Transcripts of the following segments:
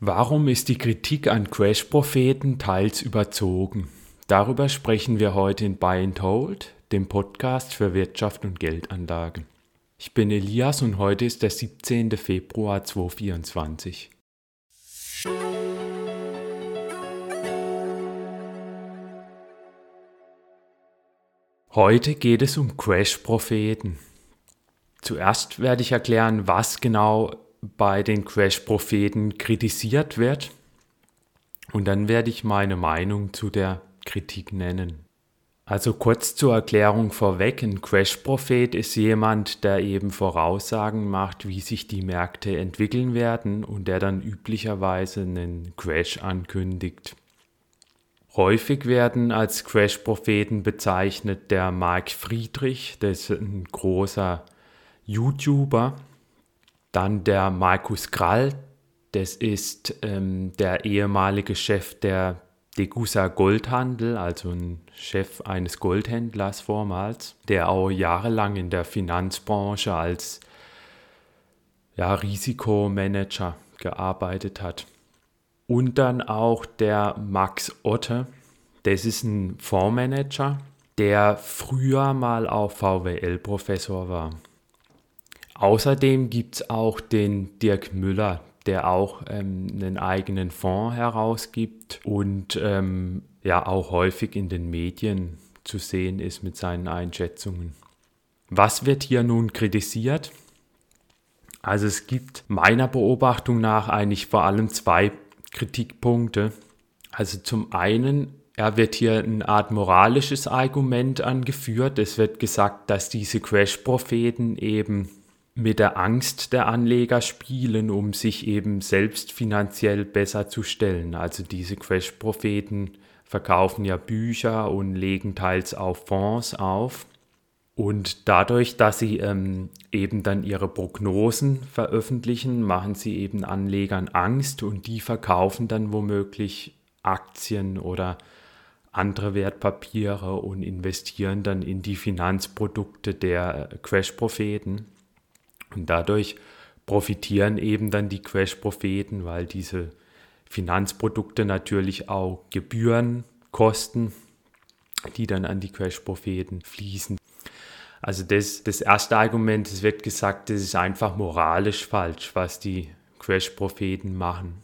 Warum ist die Kritik an Crash-Propheten teils überzogen? Darüber sprechen wir heute in Buy and Hold, dem Podcast für Wirtschaft und Geldanlagen. Ich bin Elias und heute ist der 17. Februar 2024. Heute geht es um Crash-Propheten. Zuerst werde ich erklären, was genau bei den Crash-Propheten kritisiert wird. Und dann werde ich meine Meinung zu der Kritik nennen. Also kurz zur Erklärung vorweg, ein Crash-Prophet ist jemand, der eben Voraussagen macht, wie sich die Märkte entwickeln werden und der dann üblicherweise einen Crash ankündigt. Häufig werden als Crash-Propheten bezeichnet der Mark Friedrich, der ist ein großer YouTuber, dann der Markus Krall, das ist ähm, der ehemalige Chef der Degussa Goldhandel, also ein Chef eines Goldhändlers vormals, der auch jahrelang in der Finanzbranche als ja, Risikomanager gearbeitet hat. Und dann auch der Max Otte, das ist ein Fondsmanager, der früher mal auch VWL-Professor war. Außerdem gibt es auch den Dirk Müller, der auch ähm, einen eigenen Fonds herausgibt und ähm, ja auch häufig in den Medien zu sehen ist mit seinen Einschätzungen. Was wird hier nun kritisiert? Also es gibt meiner Beobachtung nach eigentlich vor allem zwei Kritikpunkte. Also zum einen, er wird hier eine Art moralisches Argument angeführt. Es wird gesagt, dass diese Crash-Propheten eben mit der Angst der Anleger spielen, um sich eben selbst finanziell besser zu stellen. Also diese Crash-Propheten verkaufen ja Bücher und legen teils auch Fonds auf. Und dadurch, dass sie ähm, eben dann ihre Prognosen veröffentlichen, machen sie eben Anlegern Angst und die verkaufen dann womöglich Aktien oder andere Wertpapiere und investieren dann in die Finanzprodukte der Crash-Propheten. Und dadurch profitieren eben dann die Crash-Propheten, weil diese Finanzprodukte natürlich auch Gebühren kosten, die dann an die Crash-Propheten fließen. Also das, das erste Argument, es wird gesagt, das ist einfach moralisch falsch, was die Crash-Propheten machen.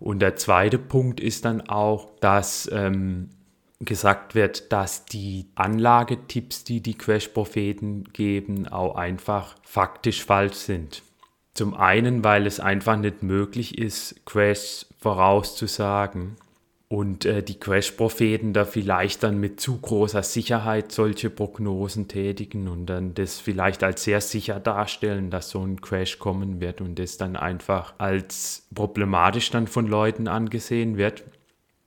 Und der zweite Punkt ist dann auch, dass ähm, gesagt wird, dass die Anlagetipps, die die Crash-Propheten geben, auch einfach faktisch falsch sind. Zum einen, weil es einfach nicht möglich ist, Crashs vorauszusagen und äh, die Crash-Propheten da vielleicht dann mit zu großer Sicherheit solche Prognosen tätigen und dann das vielleicht als sehr sicher darstellen, dass so ein Crash kommen wird und das dann einfach als problematisch dann von Leuten angesehen wird.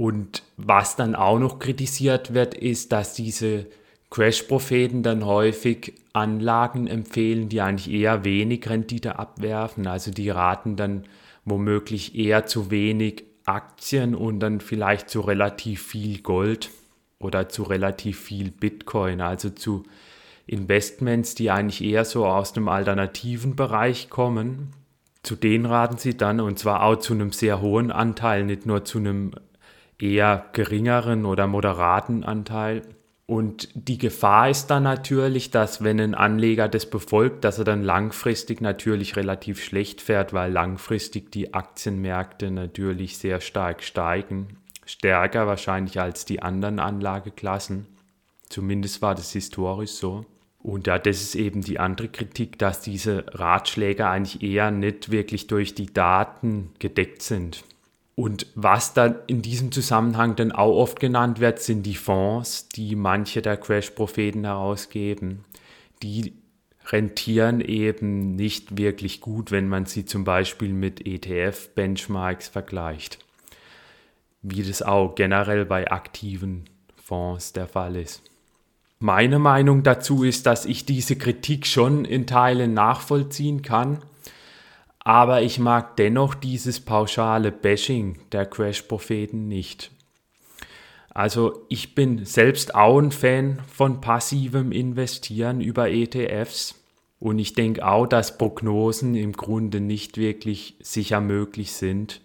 Und was dann auch noch kritisiert wird, ist, dass diese Crash-Propheten dann häufig Anlagen empfehlen, die eigentlich eher wenig Rendite abwerfen. Also die raten dann womöglich eher zu wenig Aktien und dann vielleicht zu relativ viel Gold oder zu relativ viel Bitcoin. Also zu Investments, die eigentlich eher so aus dem alternativen Bereich kommen. Zu denen raten sie dann und zwar auch zu einem sehr hohen Anteil, nicht nur zu einem eher geringeren oder moderaten Anteil. Und die Gefahr ist dann natürlich, dass wenn ein Anleger das befolgt, dass er dann langfristig natürlich relativ schlecht fährt, weil langfristig die Aktienmärkte natürlich sehr stark steigen. Stärker wahrscheinlich als die anderen Anlageklassen. Zumindest war das historisch so. Und ja, das ist eben die andere Kritik, dass diese Ratschläge eigentlich eher nicht wirklich durch die Daten gedeckt sind. Und was dann in diesem Zusammenhang dann auch oft genannt wird, sind die Fonds, die manche der Crash-Propheten herausgeben. Die rentieren eben nicht wirklich gut, wenn man sie zum Beispiel mit ETF-Benchmarks vergleicht. Wie das auch generell bei aktiven Fonds der Fall ist. Meine Meinung dazu ist, dass ich diese Kritik schon in Teilen nachvollziehen kann aber ich mag dennoch dieses pauschale Bashing der Crash-Propheten nicht. Also ich bin selbst auch ein Fan von passivem Investieren über ETFs und ich denke auch, dass Prognosen im Grunde nicht wirklich sicher möglich sind.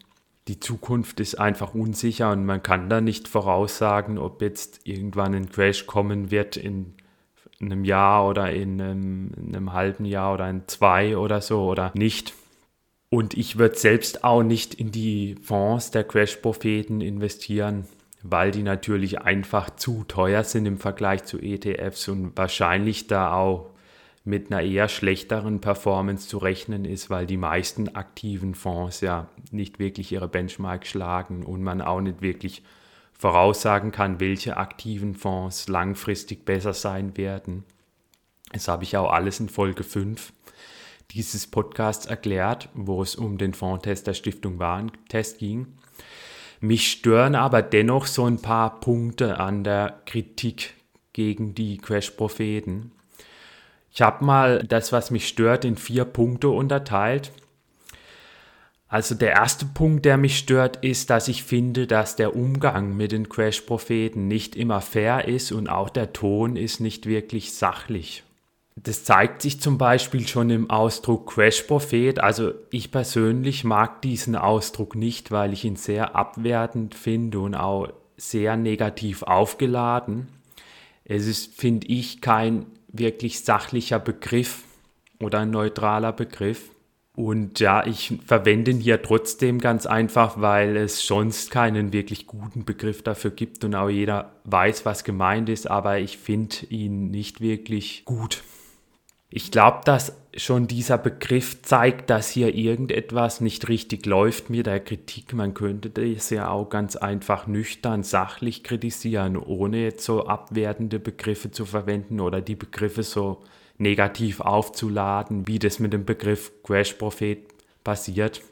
die Zukunft ist einfach unsicher und man kann da nicht voraussagen, ob jetzt irgendwann ein Crash kommen wird in einem Jahr oder in einem, in einem halben Jahr oder in zwei oder so oder nicht. Und ich würde selbst auch nicht in die Fonds der Crash-Propheten investieren, weil die natürlich einfach zu teuer sind im Vergleich zu ETFs und wahrscheinlich da auch mit einer eher schlechteren Performance zu rechnen ist, weil die meisten aktiven Fonds ja nicht wirklich ihre Benchmark schlagen und man auch nicht wirklich voraussagen kann, welche aktiven Fonds langfristig besser sein werden. Das habe ich auch alles in Folge 5 dieses Podcasts erklärt, wo es um den Fondstest der Stiftung Warentest ging. Mich stören aber dennoch so ein paar Punkte an der Kritik gegen die Crash-Propheten. Ich habe mal das, was mich stört, in vier Punkte unterteilt. Also der erste Punkt, der mich stört, ist, dass ich finde, dass der Umgang mit den Crash-Propheten nicht immer fair ist und auch der Ton ist nicht wirklich sachlich. Das zeigt sich zum Beispiel schon im Ausdruck Crash-Prophet. Also ich persönlich mag diesen Ausdruck nicht, weil ich ihn sehr abwertend finde und auch sehr negativ aufgeladen. Es ist, finde ich, kein wirklich sachlicher Begriff oder ein neutraler Begriff. Und ja, ich verwende ihn hier trotzdem ganz einfach, weil es sonst keinen wirklich guten Begriff dafür gibt und auch jeder weiß, was gemeint ist, aber ich finde ihn nicht wirklich gut. Ich glaube, dass schon dieser Begriff zeigt, dass hier irgendetwas nicht richtig läuft mit der Kritik. Man könnte das ja auch ganz einfach nüchtern, sachlich kritisieren, ohne jetzt so abwertende Begriffe zu verwenden oder die Begriffe so negativ aufzuladen, wie das mit dem Begriff Crash-Prophet passiert.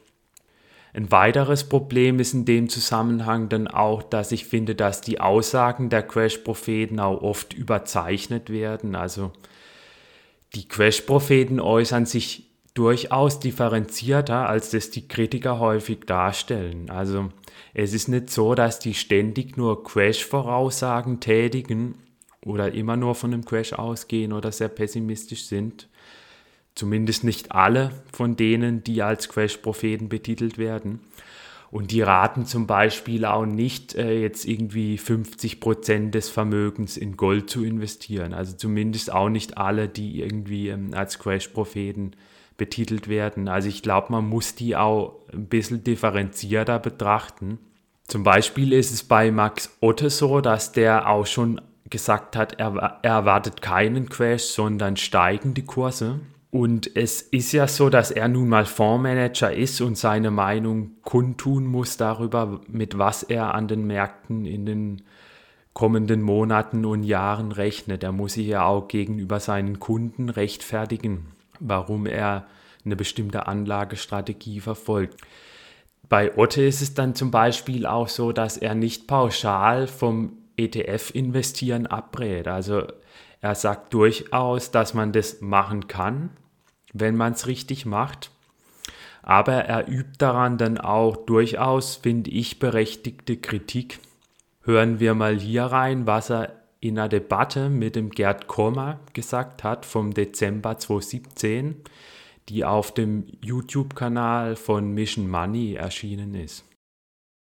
Ein weiteres Problem ist in dem Zusammenhang dann auch, dass ich finde, dass die Aussagen der Crash-Propheten auch oft überzeichnet werden. Also die Crash-Propheten äußern sich durchaus differenzierter, als das die Kritiker häufig darstellen. Also es ist nicht so, dass die ständig nur Crash-Voraussagen tätigen oder immer nur von einem Crash ausgehen oder sehr pessimistisch sind. Zumindest nicht alle von denen, die als Crash-Propheten betitelt werden. Und die raten zum Beispiel auch nicht, äh, jetzt irgendwie 50 Prozent des Vermögens in Gold zu investieren. Also zumindest auch nicht alle, die irgendwie ähm, als Crash-Propheten betitelt werden. Also ich glaube, man muss die auch ein bisschen differenzierter betrachten. Zum Beispiel ist es bei Max Otte so, dass der auch schon gesagt hat, er, er erwartet keinen Crash, sondern steigende Kurse. Und es ist ja so, dass er nun mal Fondsmanager ist und seine Meinung kundtun muss darüber, mit was er an den Märkten in den kommenden Monaten und Jahren rechnet. Er muss sich ja auch gegenüber seinen Kunden rechtfertigen, warum er eine bestimmte Anlagestrategie verfolgt. Bei Otte ist es dann zum Beispiel auch so, dass er nicht pauschal vom ETF-Investieren abrät. Also er sagt durchaus, dass man das machen kann, wenn man es richtig macht. Aber er übt daran dann auch durchaus, finde ich, berechtigte Kritik. Hören wir mal hier rein, was er in einer Debatte mit dem Gerd Kommer gesagt hat vom Dezember 2017, die auf dem YouTube-Kanal von Mission Money erschienen ist.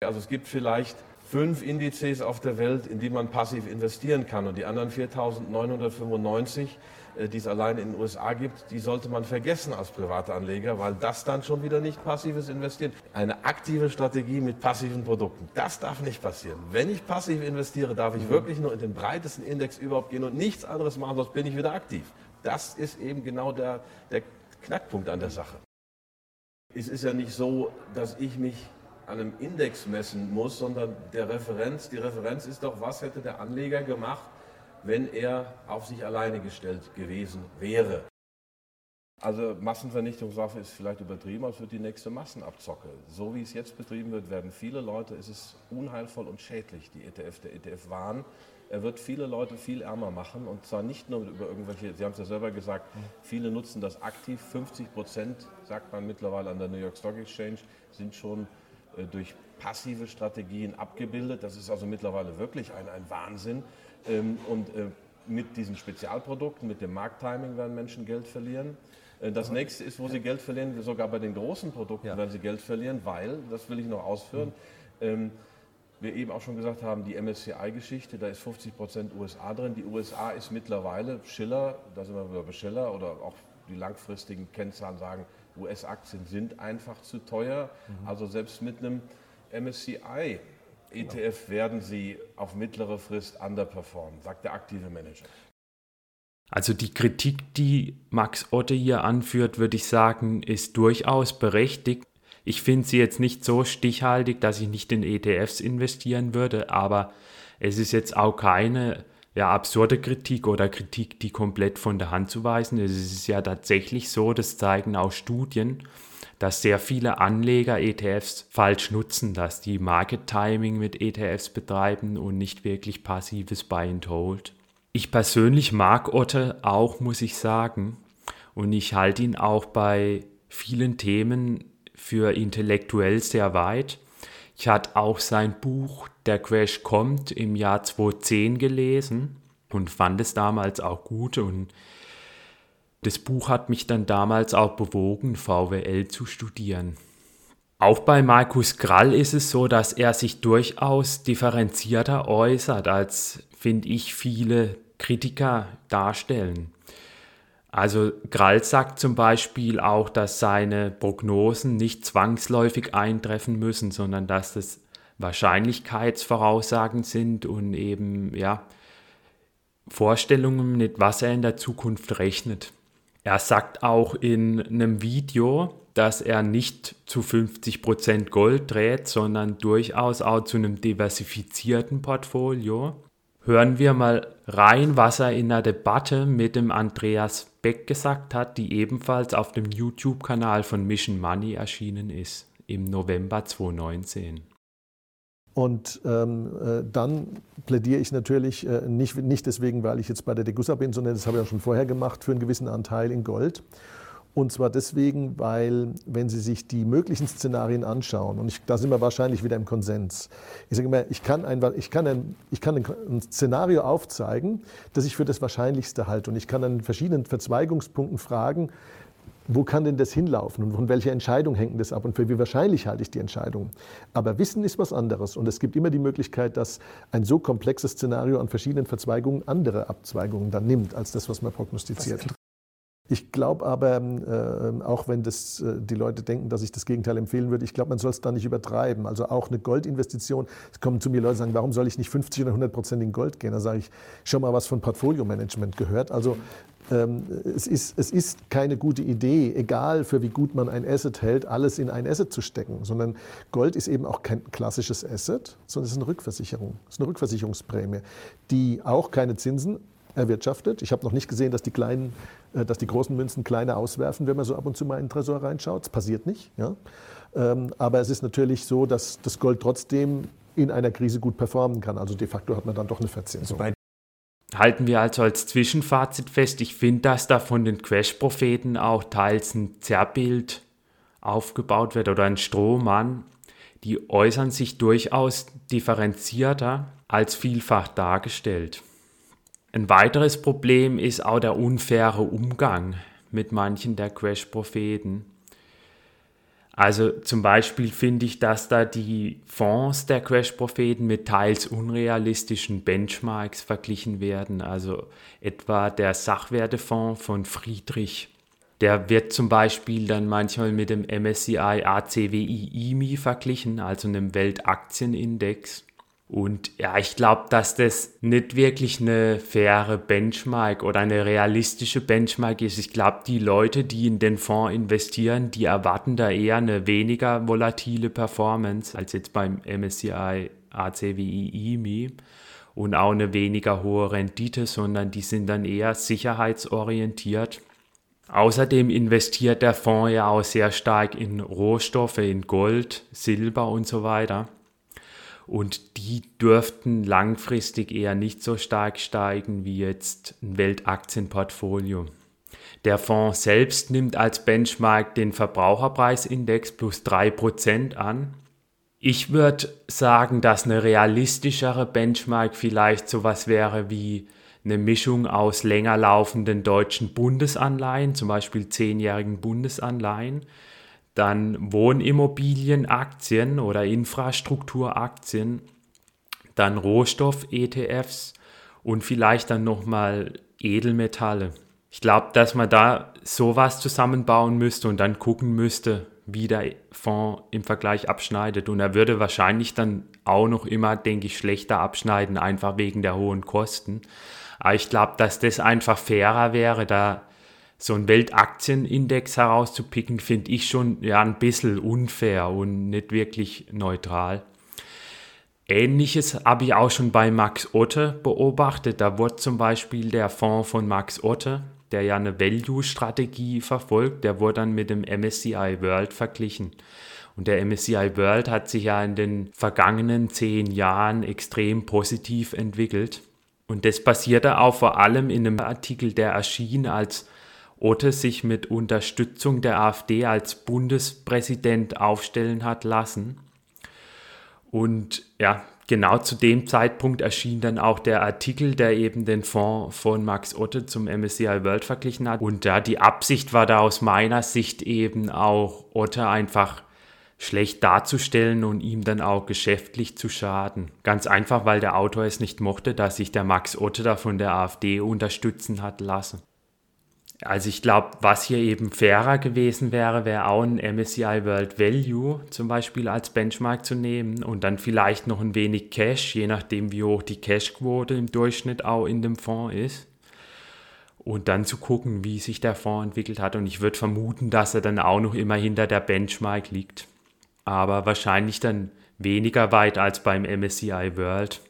Also es gibt vielleicht fünf Indizes auf der Welt, in die man passiv investieren kann. Und die anderen 4.995, äh, die es allein in den USA gibt, die sollte man vergessen als privater Anleger, weil das dann schon wieder nicht passives Investieren. Eine aktive Strategie mit passiven Produkten, das darf nicht passieren. Wenn ich passiv investiere, darf ich mhm. wirklich nur in den breitesten Index überhaupt gehen und nichts anderes machen, sonst bin ich wieder aktiv. Das ist eben genau der, der Knackpunkt an der Sache. Es ist ja nicht so, dass ich mich an einem Index messen muss, sondern der Referenz, die Referenz ist doch, was hätte der Anleger gemacht, wenn er auf sich alleine gestellt gewesen wäre. Also Massenvernichtungswaffe ist vielleicht übertrieben, aber es wird die nächste Massenabzocke. So wie es jetzt betrieben wird, werden viele Leute, ist es unheilvoll und schädlich, die ETF, der ETF-Wahn. Er wird viele Leute viel ärmer machen und zwar nicht nur über irgendwelche, Sie haben es ja selber gesagt, viele nutzen das aktiv. 50 Prozent, sagt man mittlerweile an der New York Stock Exchange, sind schon äh, durch passive Strategien abgebildet. Das ist also mittlerweile wirklich ein, ein Wahnsinn. Ähm, und äh, mit diesen Spezialprodukten, mit dem Markttiming werden Menschen Geld verlieren. Äh, das nächste ist, wo sie Geld verlieren, sogar bei den großen Produkten ja. werden sie Geld verlieren, weil, das will ich noch ausführen, mhm. ähm, wir eben auch schon gesagt haben, die MSCI-Geschichte, da ist 50 Prozent USA drin. Die USA ist mittlerweile Schiller, da sind wir wieder bei Schiller oder auch die langfristigen Kennzahlen sagen, US-Aktien sind einfach zu teuer. Mhm. Also selbst mit einem MSCI ETF werden sie auf mittlere Frist underperformen, sagt der aktive Manager. Also die Kritik, die Max Otte hier anführt, würde ich sagen, ist durchaus berechtigt. Ich finde sie jetzt nicht so stichhaltig, dass ich nicht in ETFs investieren würde, aber es ist jetzt auch keine ja, absurde Kritik oder Kritik, die komplett von der Hand zu weisen ist. Es ist ja tatsächlich so, das zeigen auch Studien, dass sehr viele Anleger ETFs falsch nutzen, dass die Market Timing mit ETFs betreiben und nicht wirklich passives Buy and Hold. Ich persönlich mag Otte auch, muss ich sagen, und ich halte ihn auch bei vielen Themen für intellektuell sehr weit. Ich hatte auch sein Buch Der Crash kommt im Jahr 2010 gelesen und fand es damals auch gut und das Buch hat mich dann damals auch bewogen, VWL zu studieren. Auch bei Markus Grall ist es so, dass er sich durchaus differenzierter äußert, als finde ich viele Kritiker darstellen. Also Grall sagt zum Beispiel auch, dass seine Prognosen nicht zwangsläufig eintreffen müssen, sondern dass das Wahrscheinlichkeitsvoraussagen sind und eben ja Vorstellungen, mit was er in der Zukunft rechnet. Er sagt auch in einem Video, dass er nicht zu 50% Gold dreht, sondern durchaus auch zu einem diversifizierten Portfolio. Hören wir mal rein, was er in der Debatte mit dem Andreas Beck gesagt hat, die ebenfalls auf dem YouTube-Kanal von Mission Money erschienen ist, im November 2019. Und ähm, äh, dann plädiere ich natürlich äh, nicht, nicht deswegen, weil ich jetzt bei der Degussa bin, sondern das habe ich ja schon vorher gemacht, für einen gewissen Anteil in Gold. Und zwar deswegen, weil, wenn Sie sich die möglichen Szenarien anschauen, und ich, da sind wir wahrscheinlich wieder im Konsens, ich sage immer, ich kann, ein, ich, kann ein, ich kann ein Szenario aufzeigen, das ich für das Wahrscheinlichste halte. Und ich kann an verschiedenen Verzweigungspunkten fragen, wo kann denn das hinlaufen und von welcher Entscheidung hängt das ab und für wie wahrscheinlich halte ich die Entscheidung. Aber Wissen ist was anderes und es gibt immer die Möglichkeit, dass ein so komplexes Szenario an verschiedenen Verzweigungen andere Abzweigungen dann nimmt, als das, was man prognostiziert. Ich glaube aber, äh, auch wenn das, äh, die Leute denken, dass ich das Gegenteil empfehlen würde, ich glaube, man soll es da nicht übertreiben. Also auch eine Goldinvestition, es kommen zu mir Leute und sagen, warum soll ich nicht 50 oder 100 Prozent in Gold gehen? Da sage ich, schon mal was von Portfolio-Management gehört. Also es, ist, es ist keine gute Idee, egal für wie gut man ein Asset hält, alles in ein Asset zu stecken, sondern Gold ist eben auch kein klassisches Asset, sondern es ist eine Rückversicherung, es ist eine Rückversicherungsprämie, die auch keine Zinsen erwirtschaftet. Ich habe noch nicht gesehen, dass die, kleinen, äh, dass die großen Münzen kleine auswerfen, wenn man so ab und zu mal in den Tresor reinschaut. Das passiert nicht. Ja? Ähm, aber es ist natürlich so, dass das Gold trotzdem in einer Krise gut performen kann. Also de facto hat man dann doch eine Verzinsung. Also halten wir also als Zwischenfazit fest, ich finde, dass da von den Crash-Propheten auch teils ein Zerrbild aufgebaut wird oder ein Strohmann. Die äußern sich durchaus differenzierter als vielfach dargestellt. Ein weiteres Problem ist auch der unfaire Umgang mit manchen der Crash-Propheten. Also zum Beispiel finde ich, dass da die Fonds der Crash-Propheten mit teils unrealistischen Benchmarks verglichen werden. Also etwa der Sachwertefonds von Friedrich. Der wird zum Beispiel dann manchmal mit dem MSCI ACWI IMI verglichen, also einem Weltaktienindex. Und ja, ich glaube, dass das nicht wirklich eine faire Benchmark oder eine realistische Benchmark ist. Ich glaube, die Leute, die in den Fonds investieren, die erwarten da eher eine weniger volatile Performance als jetzt beim MSCI ACWI IMI und auch eine weniger hohe Rendite, sondern die sind dann eher sicherheitsorientiert. Außerdem investiert der Fonds ja auch sehr stark in Rohstoffe, in Gold, Silber und so weiter und die dürften langfristig eher nicht so stark steigen wie jetzt ein Weltaktienportfolio. Der Fonds selbst nimmt als Benchmark den Verbraucherpreisindex plus 3% an. Ich würde sagen, dass eine realistischere Benchmark vielleicht sowas wäre wie eine Mischung aus länger laufenden deutschen Bundesanleihen, zum Beispiel zehnjährigen Bundesanleihen, dann Wohnimmobilienaktien oder Infrastrukturaktien, dann Rohstoff-ETFs und vielleicht dann nochmal Edelmetalle. Ich glaube, dass man da sowas zusammenbauen müsste und dann gucken müsste, wie der Fonds im Vergleich abschneidet. Und er würde wahrscheinlich dann auch noch immer, denke ich, schlechter abschneiden, einfach wegen der hohen Kosten. Aber ich glaube, dass das einfach fairer wäre, da so einen Weltaktienindex herauszupicken, finde ich schon ja ein bisschen unfair und nicht wirklich neutral. Ähnliches habe ich auch schon bei Max Otte beobachtet. Da wurde zum Beispiel der Fonds von Max Otte, der ja eine Value-Strategie verfolgt, der wurde dann mit dem MSCI World verglichen. Und der MSCI World hat sich ja in den vergangenen zehn Jahren extrem positiv entwickelt. Und das basierte auch vor allem in einem Artikel, der erschien, als Otte sich mit Unterstützung der AfD als Bundespräsident aufstellen hat lassen. Und ja, genau zu dem Zeitpunkt erschien dann auch der Artikel, der eben den Fonds von Max Otte zum MSCI World verglichen hat. Und ja, die Absicht war da aus meiner Sicht eben auch Otte einfach schlecht darzustellen und ihm dann auch geschäftlich zu schaden. Ganz einfach, weil der Autor es nicht mochte, dass sich der Max Otte da von der AfD unterstützen hat lassen. Also ich glaube, was hier eben fairer gewesen wäre, wäre auch ein MSCI World Value zum Beispiel als Benchmark zu nehmen und dann vielleicht noch ein wenig Cash, je nachdem wie hoch die Cashquote im Durchschnitt auch in dem Fonds ist. Und dann zu gucken, wie sich der Fonds entwickelt hat. Und ich würde vermuten, dass er dann auch noch immer hinter der Benchmark liegt aber wahrscheinlich dann weniger weit als beim MSCI World.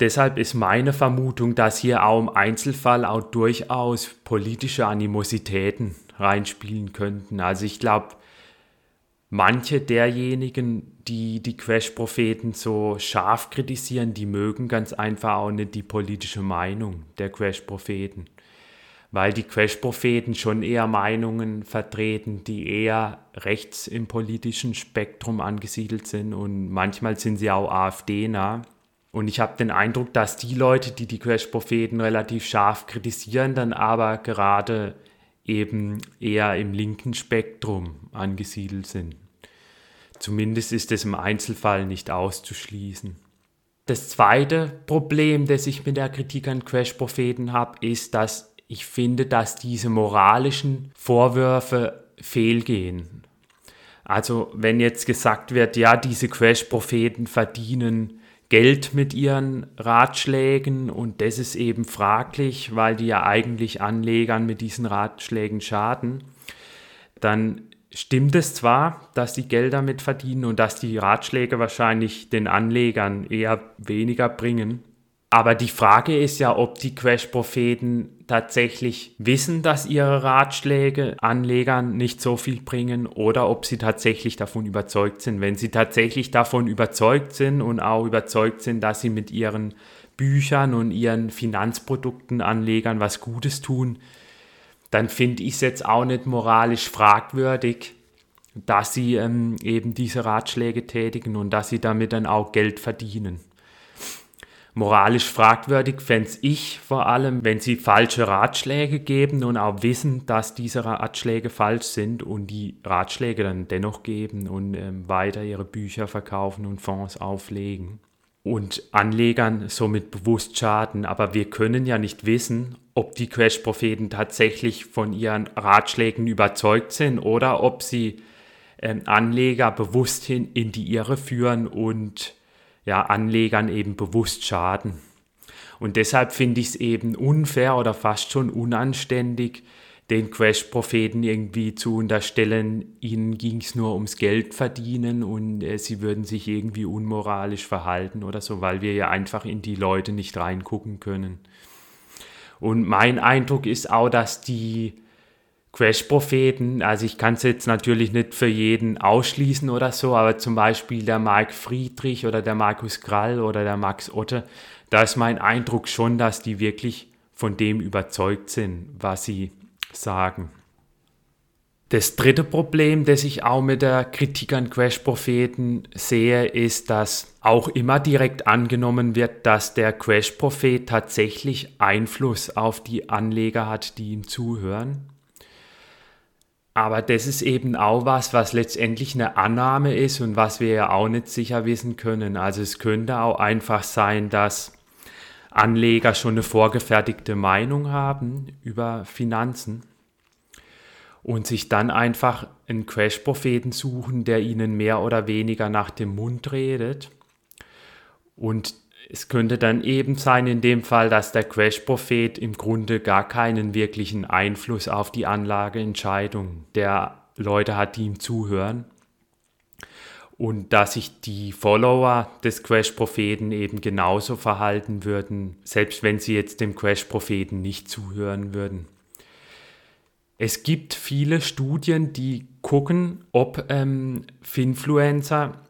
Deshalb ist meine Vermutung, dass hier auch im Einzelfall auch durchaus politische Animositäten reinspielen könnten. Also ich glaube, manche derjenigen, die die Crash-Propheten so scharf kritisieren, die mögen ganz einfach auch nicht die politische Meinung der Crash-Propheten weil die Crash-Propheten schon eher Meinungen vertreten, die eher rechts im politischen Spektrum angesiedelt sind und manchmal sind sie auch AfD-nah. Und ich habe den Eindruck, dass die Leute, die die Crash-Propheten relativ scharf kritisieren, dann aber gerade eben eher im linken Spektrum angesiedelt sind. Zumindest ist es im Einzelfall nicht auszuschließen. Das zweite Problem, das ich mit der Kritik an Crash-Propheten habe, ist, dass ich finde, dass diese moralischen Vorwürfe fehlgehen. Also wenn jetzt gesagt wird, ja, diese Crash-Propheten verdienen Geld mit ihren Ratschlägen und das ist eben fraglich, weil die ja eigentlich Anlegern mit diesen Ratschlägen schaden, dann stimmt es zwar, dass die Geld damit verdienen und dass die Ratschläge wahrscheinlich den Anlegern eher weniger bringen, aber die Frage ist ja, ob die Crash-Propheten tatsächlich wissen, dass ihre Ratschläge Anlegern nicht so viel bringen oder ob sie tatsächlich davon überzeugt sind. Wenn sie tatsächlich davon überzeugt sind und auch überzeugt sind, dass sie mit ihren Büchern und ihren Finanzprodukten Anlegern was Gutes tun, dann finde ich es jetzt auch nicht moralisch fragwürdig, dass sie ähm, eben diese Ratschläge tätigen und dass sie damit dann auch Geld verdienen. Moralisch fragwürdig fände ich vor allem, wenn sie falsche Ratschläge geben und auch wissen, dass diese Ratschläge falsch sind und die Ratschläge dann dennoch geben und ähm, weiter ihre Bücher verkaufen und Fonds auflegen und Anlegern somit bewusst schaden. Aber wir können ja nicht wissen, ob die Crash-Propheten tatsächlich von ihren Ratschlägen überzeugt sind oder ob sie ähm, Anleger bewusst hin in die Irre führen und ja, Anlegern eben bewusst schaden. Und deshalb finde ich es eben unfair oder fast schon unanständig, den Crash-Propheten irgendwie zu unterstellen, ihnen ging es nur ums Geld verdienen und äh, sie würden sich irgendwie unmoralisch verhalten oder so, weil wir ja einfach in die Leute nicht reingucken können. Und mein Eindruck ist auch, dass die Crash-Propheten, also ich kann es jetzt natürlich nicht für jeden ausschließen oder so, aber zum Beispiel der Mark Friedrich oder der Markus Krall oder der Max Otte, da ist mein Eindruck schon, dass die wirklich von dem überzeugt sind, was sie sagen. Das dritte Problem, das ich auch mit der Kritik an Crash-Propheten sehe, ist, dass auch immer direkt angenommen wird, dass der Crash-Prophet tatsächlich Einfluss auf die Anleger hat, die ihm zuhören. Aber das ist eben auch was, was letztendlich eine Annahme ist und was wir ja auch nicht sicher wissen können. Also es könnte auch einfach sein, dass Anleger schon eine vorgefertigte Meinung haben über Finanzen und sich dann einfach einen Crash-Propheten suchen, der ihnen mehr oder weniger nach dem Mund redet. Und es könnte dann eben sein in dem Fall, dass der Crash-Prophet im Grunde gar keinen wirklichen Einfluss auf die Anlageentscheidung der Leute hat, die ihm zuhören. Und dass sich die Follower des Crash-Propheten eben genauso verhalten würden, selbst wenn sie jetzt dem Crash-Propheten nicht zuhören würden. Es gibt viele Studien, die gucken, ob ähm, Finfluencer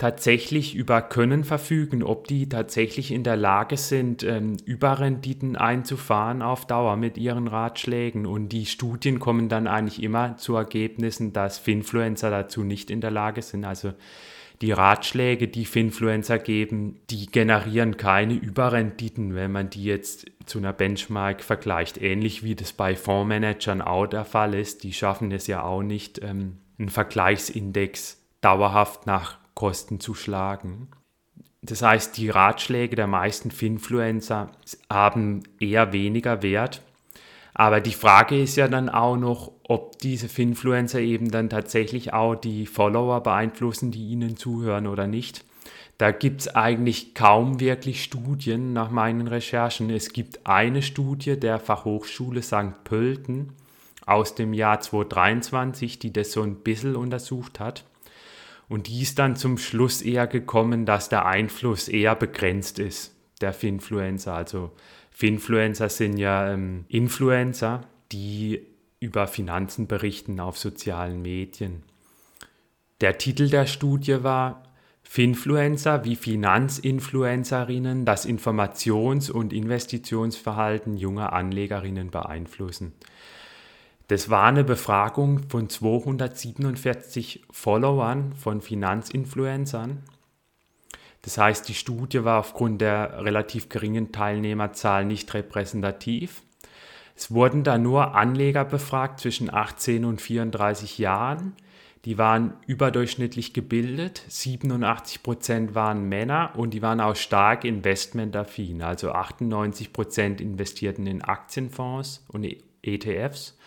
tatsächlich über Können verfügen, ob die tatsächlich in der Lage sind, ähm, Überrenditen einzufahren auf Dauer mit ihren Ratschlägen. Und die Studien kommen dann eigentlich immer zu Ergebnissen, dass Finfluencer dazu nicht in der Lage sind. Also die Ratschläge, die Finfluencer geben, die generieren keine Überrenditen, wenn man die jetzt zu einer Benchmark vergleicht. Ähnlich wie das bei Fondsmanagern auch der Fall ist. Die schaffen es ja auch nicht, ähm, einen Vergleichsindex dauerhaft nach Kosten zu schlagen. Das heißt, die Ratschläge der meisten Finfluencer haben eher weniger Wert aber die Frage ist ja dann auch noch, ob diese Finfluencer eben dann tatsächlich auch die Follower beeinflussen, die ihnen zuhören oder nicht. Da gibt es eigentlich kaum wirklich Studien nach meinen Recherchen. Es gibt eine Studie der Fachhochschule St. Pölten aus dem Jahr 2023, die das so ein bisschen untersucht hat. Und die ist dann zum Schluss eher gekommen, dass der Einfluss eher begrenzt ist, der Finfluencer. Also Finfluencer sind ja ähm, Influencer, die über Finanzen berichten auf sozialen Medien. Der Titel der Studie war Finfluencer wie Finanzinfluencerinnen das Informations- und Investitionsverhalten junger Anlegerinnen beeinflussen. Das war eine Befragung von 247 Followern von Finanzinfluencern das heißt, die Studie war aufgrund der relativ geringen Teilnehmerzahl nicht repräsentativ. Es wurden da nur Anleger befragt zwischen 18 und 34 Jahren. Die waren überdurchschnittlich gebildet, 87 Prozent waren Männer und die waren auch stark investmentaffin. Also 98 Prozent investierten in Aktienfonds und ETFs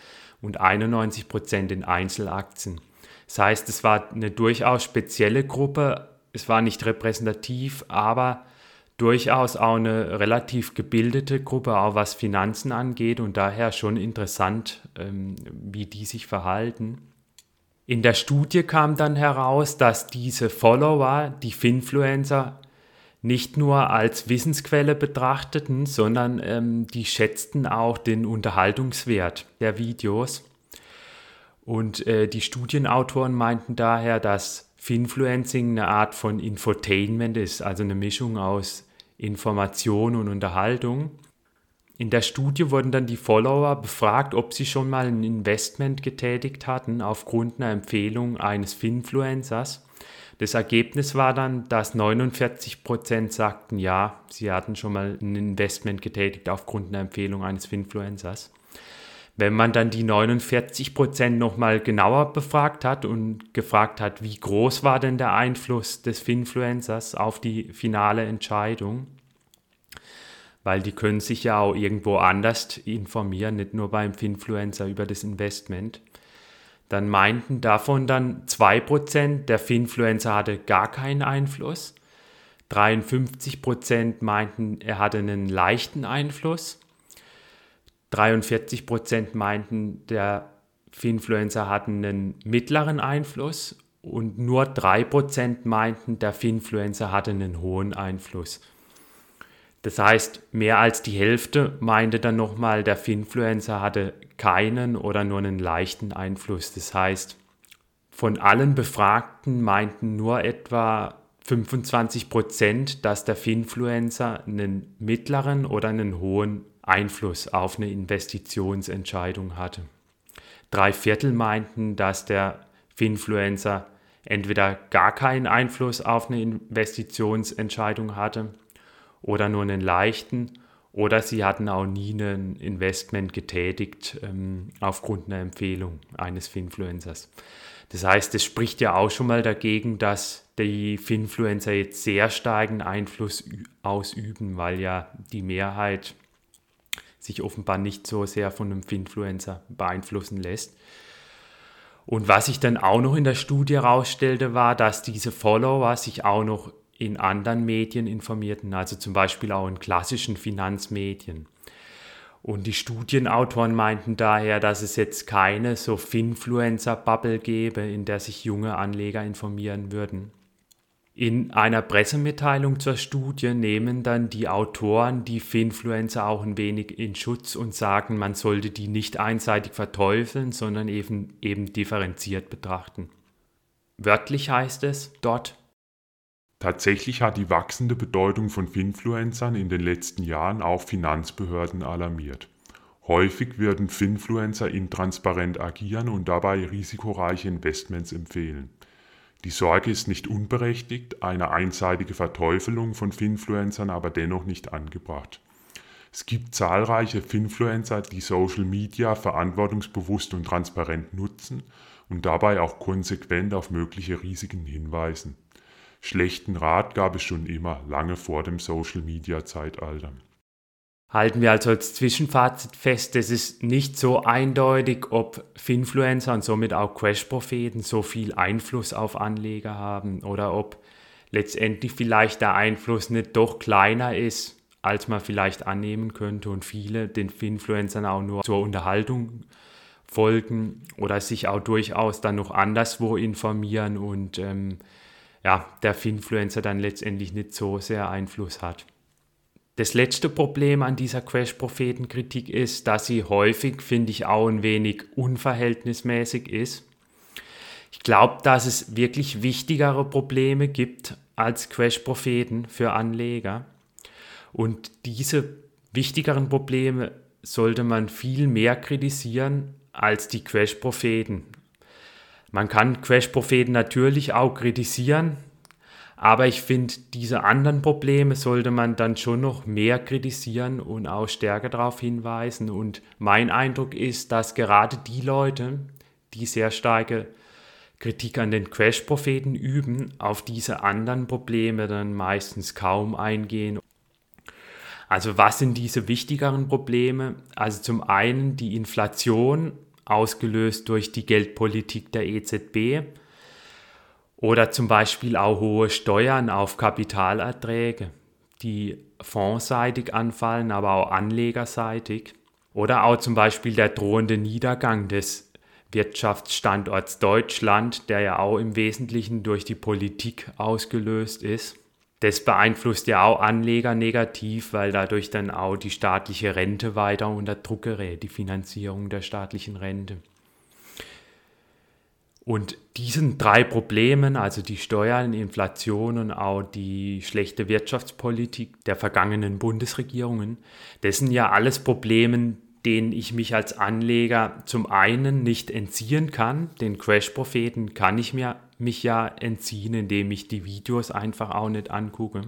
und 91 Prozent in Einzelaktien. Das heißt, es war eine durchaus spezielle Gruppe es war nicht repräsentativ, aber durchaus auch eine relativ gebildete Gruppe, auch was Finanzen angeht und daher schon interessant, ähm, wie die sich verhalten. In der Studie kam dann heraus, dass diese Follower, die Finfluencer, nicht nur als Wissensquelle betrachteten, sondern ähm, die schätzten auch den Unterhaltungswert der Videos. Und äh, die Studienautoren meinten daher, dass Finfluencing eine Art von Infotainment ist, also eine Mischung aus Information und Unterhaltung. In der Studie wurden dann die Follower befragt, ob sie schon mal ein Investment getätigt hatten aufgrund einer Empfehlung eines Finfluencers. Das Ergebnis war dann, dass 49% sagten, ja, sie hatten schon mal ein Investment getätigt aufgrund einer Empfehlung eines Finfluencers. Wenn man dann die 49 Prozent nochmal genauer befragt hat und gefragt hat, wie groß war denn der Einfluss des Finfluencers auf die finale Entscheidung, weil die können sich ja auch irgendwo anders informieren, nicht nur beim Finfluencer über das Investment. Dann meinten davon dann 2%, der Finfluencer hatte gar keinen Einfluss. 53% meinten, er hatte einen leichten Einfluss. 43 Prozent meinten, der Finfluencer hatten einen mittleren Einfluss und nur 3 Prozent meinten, der Finfluencer hatte einen hohen Einfluss. Das heißt, mehr als die Hälfte meinte dann nochmal, der Finfluencer hatte keinen oder nur einen leichten Einfluss. Das heißt, von allen Befragten meinten nur etwa 25 Prozent, dass der Finfluencer einen mittleren oder einen hohen Einfluss auf eine Investitionsentscheidung hatte. drei Viertel meinten, dass der Finfluencer entweder gar keinen Einfluss auf eine Investitionsentscheidung hatte oder nur einen leichten oder sie hatten auch nie ein Investment getätigt ähm, aufgrund einer Empfehlung eines Finfluencers. Das heißt, es spricht ja auch schon mal dagegen, dass die Finfluencer jetzt sehr starken Einfluss ausüben, weil ja die Mehrheit sich offenbar nicht so sehr von einem Finfluencer beeinflussen lässt. Und was sich dann auch noch in der Studie herausstellte, war, dass diese Follower sich auch noch in anderen Medien informierten, also zum Beispiel auch in klassischen Finanzmedien. Und die Studienautoren meinten daher, dass es jetzt keine so Finfluencer-Bubble gäbe, in der sich junge Anleger informieren würden. In einer Pressemitteilung zur Studie nehmen dann die Autoren die Finfluencer auch ein wenig in Schutz und sagen, man sollte die nicht einseitig verteufeln, sondern eben, eben differenziert betrachten. Wörtlich heißt es dort, Tatsächlich hat die wachsende Bedeutung von Finfluencern in den letzten Jahren auch Finanzbehörden alarmiert. Häufig werden Finfluencer intransparent agieren und dabei risikoreiche Investments empfehlen. Die Sorge ist nicht unberechtigt, eine einseitige Verteufelung von Finfluencern aber dennoch nicht angebracht. Es gibt zahlreiche Finfluencer, die Social Media verantwortungsbewusst und transparent nutzen und dabei auch konsequent auf mögliche Risiken hinweisen. Schlechten Rat gab es schon immer, lange vor dem Social-Media-Zeitalter. Halten wir also als Zwischenfazit fest, es ist nicht so eindeutig, ob Finfluencer und somit auch Crash-Propheten so viel Einfluss auf Anleger haben oder ob letztendlich vielleicht der Einfluss nicht doch kleiner ist, als man vielleicht annehmen könnte und viele den Finfluencern auch nur zur Unterhaltung folgen oder sich auch durchaus dann noch anderswo informieren und ähm, ja, der Finfluencer dann letztendlich nicht so sehr Einfluss hat. Das letzte Problem an dieser Crash-Propheten-Kritik ist, dass sie häufig, finde ich, auch ein wenig unverhältnismäßig ist. Ich glaube, dass es wirklich wichtigere Probleme gibt als Crash-Propheten für Anleger. Und diese wichtigeren Probleme sollte man viel mehr kritisieren als die Crash-Propheten. Man kann Crash-Propheten natürlich auch kritisieren, aber ich finde, diese anderen Probleme sollte man dann schon noch mehr kritisieren und auch stärker darauf hinweisen. Und mein Eindruck ist, dass gerade die Leute, die sehr starke Kritik an den Crash-Propheten üben, auf diese anderen Probleme dann meistens kaum eingehen. Also was sind diese wichtigeren Probleme? Also zum einen die Inflation ausgelöst durch die Geldpolitik der EZB oder zum Beispiel auch hohe Steuern auf Kapitalerträge, die fondsseitig anfallen, aber auch anlegerseitig. Oder auch zum Beispiel der drohende Niedergang des Wirtschaftsstandorts Deutschland, der ja auch im Wesentlichen durch die Politik ausgelöst ist. Das beeinflusst ja auch Anleger negativ, weil dadurch dann auch die staatliche Rente weiter unter Druck gerät, die Finanzierung der staatlichen Rente. Und diesen drei Problemen, also die Steuern, Inflation und auch die schlechte Wirtschaftspolitik der vergangenen Bundesregierungen, das sind ja alles Probleme, denen ich mich als Anleger zum einen nicht entziehen kann. Den Crash-Propheten kann ich mir mich ja entziehen, indem ich die Videos einfach auch nicht angucke.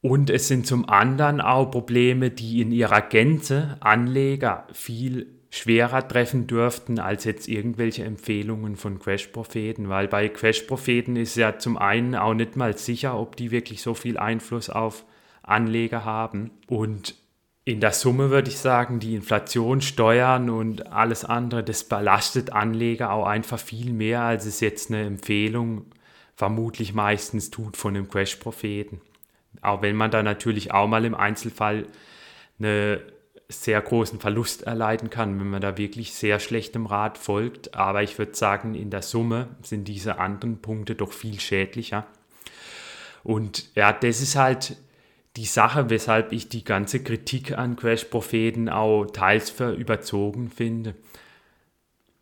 Und es sind zum anderen auch Probleme, die in ihrer Gänze Anleger viel schwerer treffen dürften als jetzt irgendwelche Empfehlungen von Crash-Propheten, weil bei Crash-Propheten ist ja zum einen auch nicht mal sicher, ob die wirklich so viel Einfluss auf Anleger haben. Und in der Summe würde ich sagen, die Inflation, Steuern und alles andere, das belastet Anleger auch einfach viel mehr, als es jetzt eine Empfehlung vermutlich meistens tut von einem Crash-Propheten. Auch wenn man da natürlich auch mal im Einzelfall einen sehr großen Verlust erleiden kann, wenn man da wirklich sehr schlechtem Rat folgt. Aber ich würde sagen, in der Summe sind diese anderen Punkte doch viel schädlicher. Und ja, das ist halt die Sache, weshalb ich die ganze Kritik an Crash-Propheten auch teils für überzogen finde.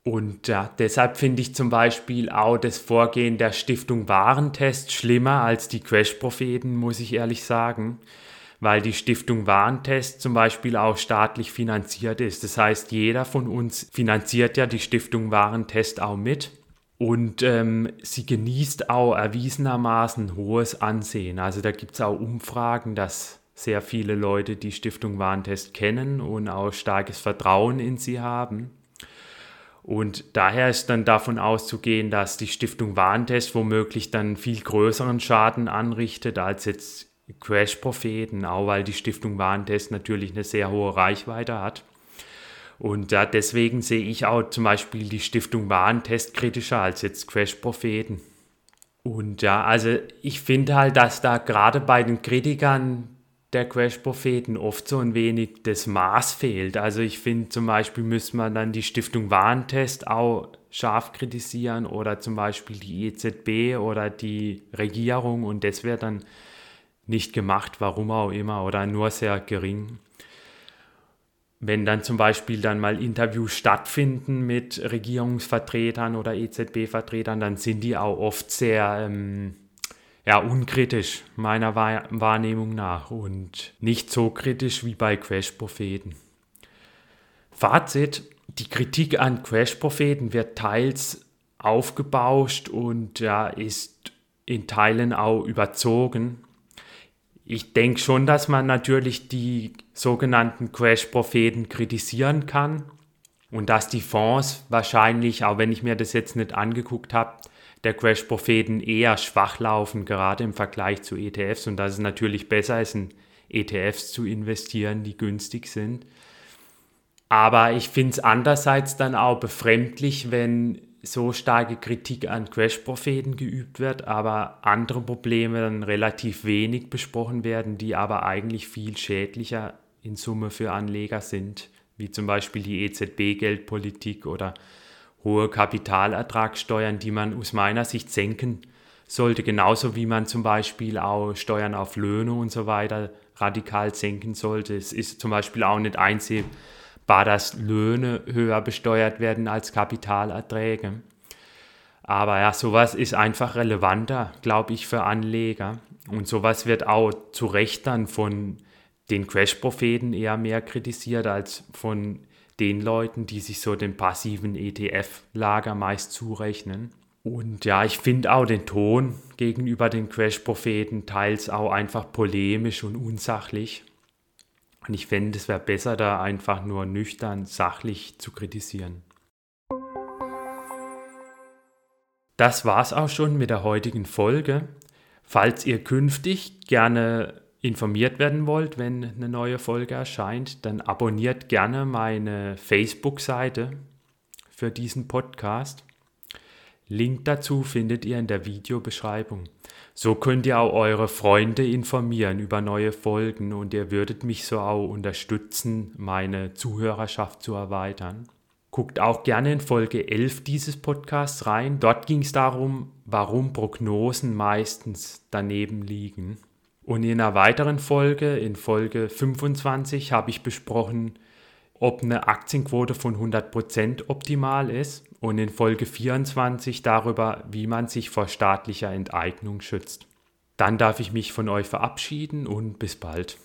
Und ja, deshalb finde ich zum Beispiel auch das Vorgehen der Stiftung Warentest schlimmer als die Crash-Propheten, muss ich ehrlich sagen. weil die Stiftung Warentest zum Beispiel auch staatlich finanziert ist. Das heißt, jeder von uns finanziert ja die Stiftung Warentest auch mit. Und ähm, sie genießt auch erwiesenermaßen hohes Ansehen. Also da gibt es auch Umfragen, dass sehr viele Leute die Stiftung Warentest kennen und auch starkes Vertrauen in sie haben. Und daher ist dann davon auszugehen, dass die Stiftung Warentest womöglich dann viel größeren Schaden anrichtet als jetzt Crash-Propheten, auch weil die Stiftung Warentest natürlich eine sehr hohe Reichweite hat. Und ja, deswegen sehe ich auch zum Beispiel die Stiftung Warentest kritischer als jetzt Crash-Propheten. Und ja, also ich finde halt, dass da gerade bei den Kritikern der Crash-Propheten oft so ein wenig das Maß fehlt. Also ich finde zum Beispiel müsste man dann die Stiftung Warentest auch scharf kritisieren oder zum Beispiel die EZB oder die Regierung und das wäre dann nicht gemacht, warum auch immer, oder nur sehr gering. Wenn dann zum Beispiel dann mal Interviews stattfinden mit Regierungsvertretern oder EZB-Vertretern, dann sind die auch oft sehr ähm, ja, unkritisch meiner Wahrnehmung nach und nicht so kritisch wie bei Crash-Propheten. Fazit, die Kritik an Crash-Propheten wird teils aufgebauscht und ja, ist in Teilen auch überzogen ich denke schon, dass man natürlich die sogenannten Crash-Propheten kritisieren kann und dass die Fonds wahrscheinlich, auch wenn ich mir das jetzt nicht angeguckt habe, der Crash-Propheten eher schwach laufen, gerade im Vergleich zu ETFs und dass es natürlich besser ist, in ETFs zu investieren, die günstig sind. Aber ich finde es andererseits dann auch befremdlich, wenn so starke Kritik an Crash-Propheten geübt wird, aber andere Probleme dann relativ wenig besprochen werden, die aber eigentlich viel schädlicher in Summe für Anleger sind, wie zum Beispiel die EZB-Geldpolitik oder hohe Kapitalertragssteuern, die man aus meiner Sicht senken sollte, genauso wie man zum Beispiel auch Steuern auf Löhne und so weiter radikal senken sollte. Es ist zum Beispiel auch nicht einsehbar, war, dass Löhne höher besteuert werden als Kapitalerträge. Aber ja, sowas ist einfach relevanter, glaube ich, für Anleger. Und sowas wird auch zu Recht dann von den Crash-Propheten eher mehr kritisiert als von den Leuten, die sich so den passiven ETF-Lager meist zurechnen. Und ja, ich finde auch den Ton gegenüber den Crash-Propheten teils auch einfach polemisch und unsachlich. Und ich fände, es wäre besser, da einfach nur nüchtern, sachlich zu kritisieren. Das war's auch schon mit der heutigen Folge. Falls ihr künftig gerne informiert werden wollt, wenn eine neue Folge erscheint, dann abonniert gerne meine Facebook-Seite für diesen Podcast. Link dazu findet ihr in der Videobeschreibung. So könnt ihr auch eure Freunde informieren über neue Folgen und ihr würdet mich so auch unterstützen, meine Zuhörerschaft zu erweitern. Guckt auch gerne in Folge 11 dieses Podcasts rein. Dort ging es darum, warum Prognosen meistens daneben liegen. Und in einer weiteren Folge, in Folge 25, habe ich besprochen, ob eine Aktienquote von 100% optimal ist und in Folge 24 darüber, wie man sich vor staatlicher Enteignung schützt. Dann darf ich mich von euch verabschieden und bis bald.